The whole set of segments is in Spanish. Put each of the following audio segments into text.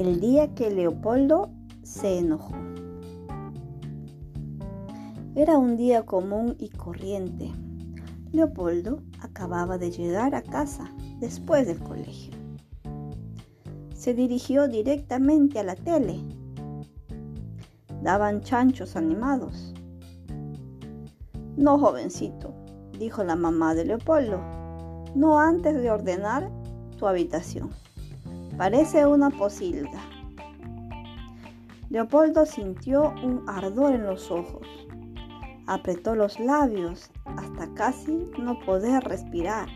el día que Leopoldo se enojó. Era un día común y corriente. Leopoldo acababa de llegar a casa después del colegio. Se dirigió directamente a la tele. Daban chanchos animados. No, jovencito, dijo la mamá de Leopoldo, no antes de ordenar tu habitación. Parece una posilga. Leopoldo sintió un ardor en los ojos. Apretó los labios hasta casi no poder respirar.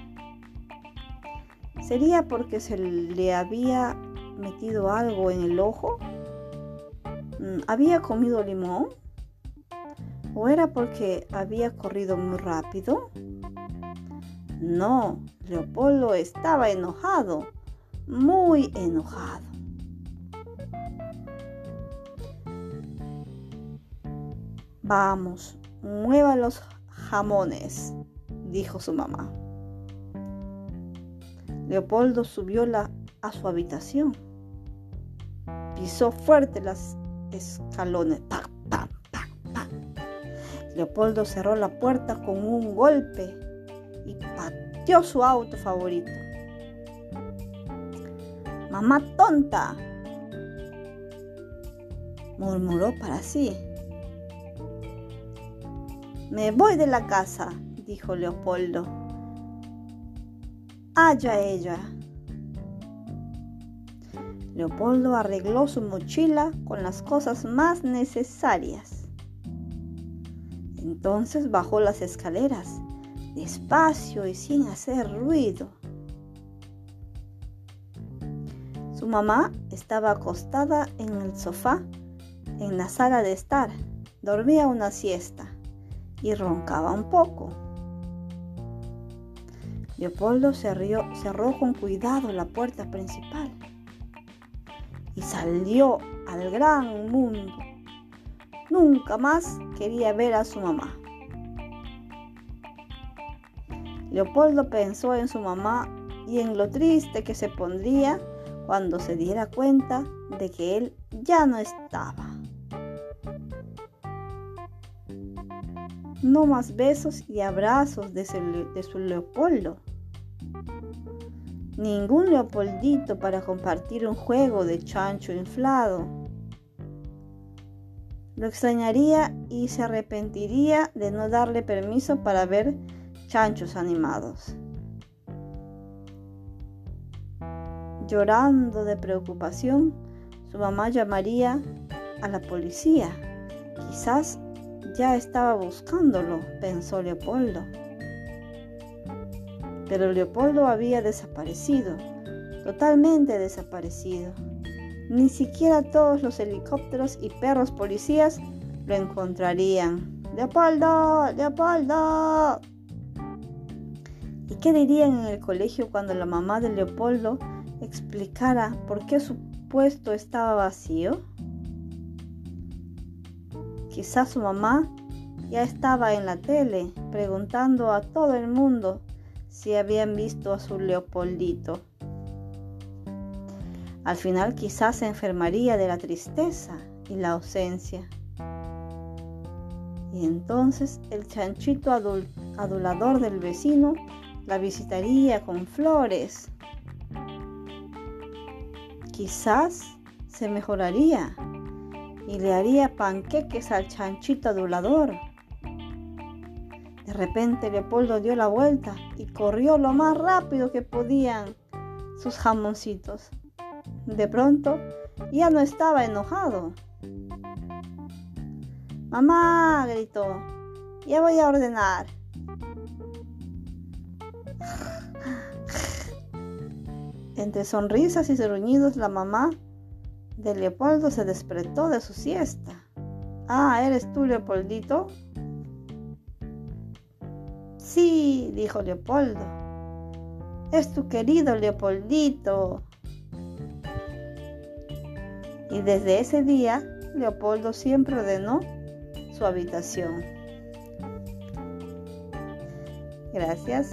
¿Sería porque se le había metido algo en el ojo? Mm, ¿Había comido limón? ¿O era porque había corrido muy rápido? No, Leopoldo estaba enojado, muy enojado. Vamos, mueva los jamones, dijo su mamá. Leopoldo subió la, a su habitación. Pisó fuerte las escalones. Leopoldo cerró la puerta con un golpe y pateó su auto favorito. Mamá tonta, murmuró para sí. Me voy de la casa, dijo Leopoldo. Haya ella. Leopoldo arregló su mochila con las cosas más necesarias. Entonces bajó las escaleras, despacio y sin hacer ruido. Su mamá estaba acostada en el sofá, en la sala de estar. Dormía una siesta y roncaba un poco. Leopoldo cerró, cerró con cuidado la puerta principal y salió al gran mundo. Nunca más quería ver a su mamá. Leopoldo pensó en su mamá y en lo triste que se pondría cuando se diera cuenta de que él ya no estaba. No más besos y abrazos de su, Leopoldo. Ningún Leopoldito para compartir un juego de chancho inflado. Lo extrañaría y se arrepentiría de no darle permiso para ver chanchos animados. Llorando de preocupación, su mamá llamaría a la policía. Quizás ya estaba buscándolo, pensó Leopoldo. Pero Leopoldo había desaparecido, totalmente desaparecido. Ni siquiera todos los helicópteros y perros policías lo encontrarían. Leopoldo, Leopoldo. ¿Y qué dirían en el colegio cuando la mamá de Leopoldo explicara por qué su puesto estaba vacío? Quizás su mamá ya estaba en la tele preguntando a todo el mundo si habían visto a su Leopoldito. Al final quizás se enfermaría de la tristeza y la ausencia. Y entonces el chanchito adulador del vecino la visitaría con flores quizás se mejoraría y le haría panqueques al chanchito adulador. De repente Leopoldo dio la vuelta y corrió lo más rápido que podían sus jamoncitos. De pronto ya no estaba enojado. Mamá, gritó, ya voy a ordenar. Entre sonrisas y gruñidos, la mamá de Leopoldo se despertó de su siesta. Ah, ¿eres tú, Leopoldito? Sí, dijo Leopoldo. Es tu querido Leopoldito. Y desde ese día, Leopoldo siempre ordenó su habitación. Gracias.